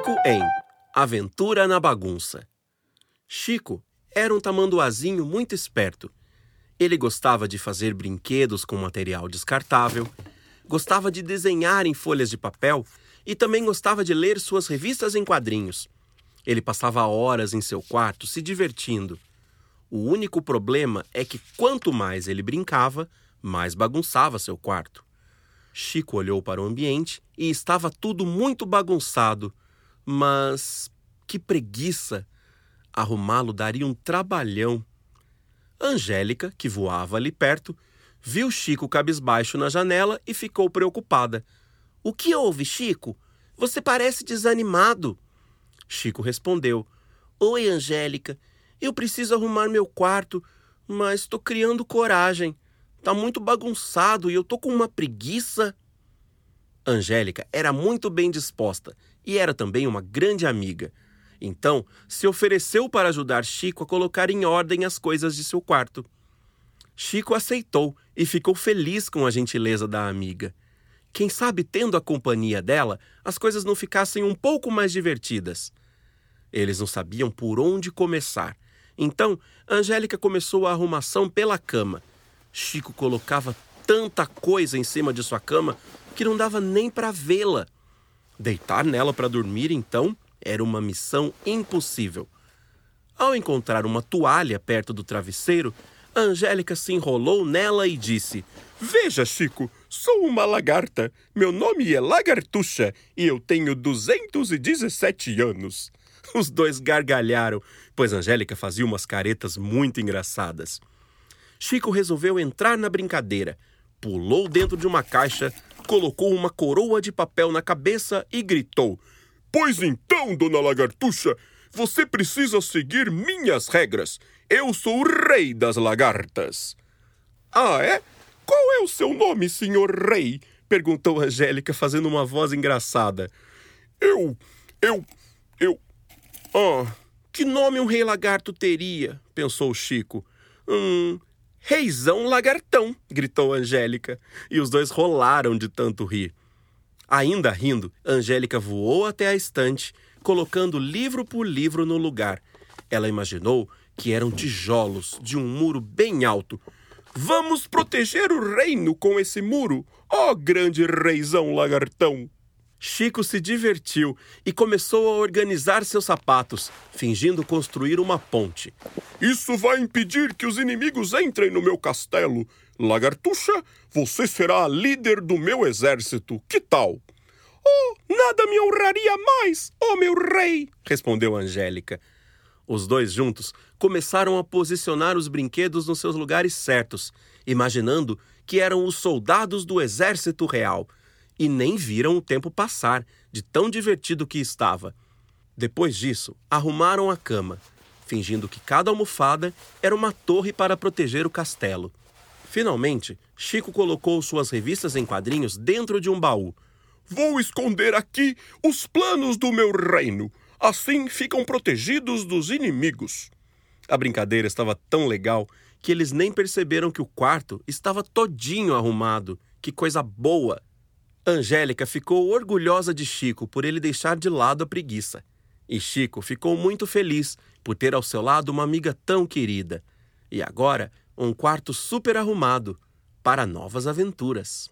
Chico em Aventura na Bagunça. Chico era um tamanduazinho muito esperto. Ele gostava de fazer brinquedos com material descartável, gostava de desenhar em folhas de papel e também gostava de ler suas revistas em quadrinhos. Ele passava horas em seu quarto se divertindo. O único problema é que quanto mais ele brincava, mais bagunçava seu quarto. Chico olhou para o ambiente e estava tudo muito bagunçado. Mas que preguiça! Arrumá-lo daria um trabalhão. Angélica, que voava ali perto, viu Chico cabisbaixo na janela e ficou preocupada. O que houve, Chico? Você parece desanimado. Chico respondeu: Oi, Angélica. Eu preciso arrumar meu quarto, mas estou criando coragem. Tá muito bagunçado e eu tô com uma preguiça. Angélica era muito bem disposta e era também uma grande amiga. Então, se ofereceu para ajudar Chico a colocar em ordem as coisas de seu quarto. Chico aceitou e ficou feliz com a gentileza da amiga. Quem sabe, tendo a companhia dela, as coisas não ficassem um pouco mais divertidas. Eles não sabiam por onde começar. Então, Angélica começou a arrumação pela cama Chico colocava tanta coisa em cima de sua cama que não dava nem para vê-la. Deitar nela para dormir, então, era uma missão impossível. Ao encontrar uma toalha perto do travesseiro, Angélica se enrolou nela e disse: Veja, Chico, sou uma lagarta. Meu nome é Lagartuxa e eu tenho 217 anos. Os dois gargalharam, pois Angélica fazia umas caretas muito engraçadas. Chico resolveu entrar na brincadeira. Pulou dentro de uma caixa, colocou uma coroa de papel na cabeça e gritou: Pois então, dona Lagartuxa, você precisa seguir minhas regras. Eu sou o rei das lagartas. Ah, é? Qual é o seu nome, senhor rei? perguntou Angélica, fazendo uma voz engraçada. Eu. Eu. Eu. Ah, que nome um rei lagarto teria? pensou Chico. Hum, Reizão lagartão! gritou Angélica, e os dois rolaram de tanto rir. Ainda rindo, Angélica voou até a estante, colocando livro por livro no lugar. Ela imaginou que eram tijolos de um muro bem alto. Vamos proteger o reino com esse muro, ó grande reizão lagartão! Chico se divertiu e começou a organizar seus sapatos, fingindo construir uma ponte. Isso vai impedir que os inimigos entrem no meu castelo. Lagartuxa, você será a líder do meu exército. Que tal? Oh, nada me honraria mais, oh meu rei! respondeu Angélica. Os dois juntos começaram a posicionar os brinquedos nos seus lugares certos, imaginando que eram os soldados do exército real e nem viram o tempo passar, de tão divertido que estava. Depois disso, arrumaram a cama, fingindo que cada almofada era uma torre para proteger o castelo. Finalmente, Chico colocou suas revistas em quadrinhos dentro de um baú. Vou esconder aqui os planos do meu reino. Assim ficam protegidos dos inimigos. A brincadeira estava tão legal que eles nem perceberam que o quarto estava todinho arrumado. Que coisa boa! Angélica ficou orgulhosa de Chico por ele deixar de lado a preguiça. E Chico ficou muito feliz por ter ao seu lado uma amiga tão querida. E agora, um quarto super arrumado para novas aventuras.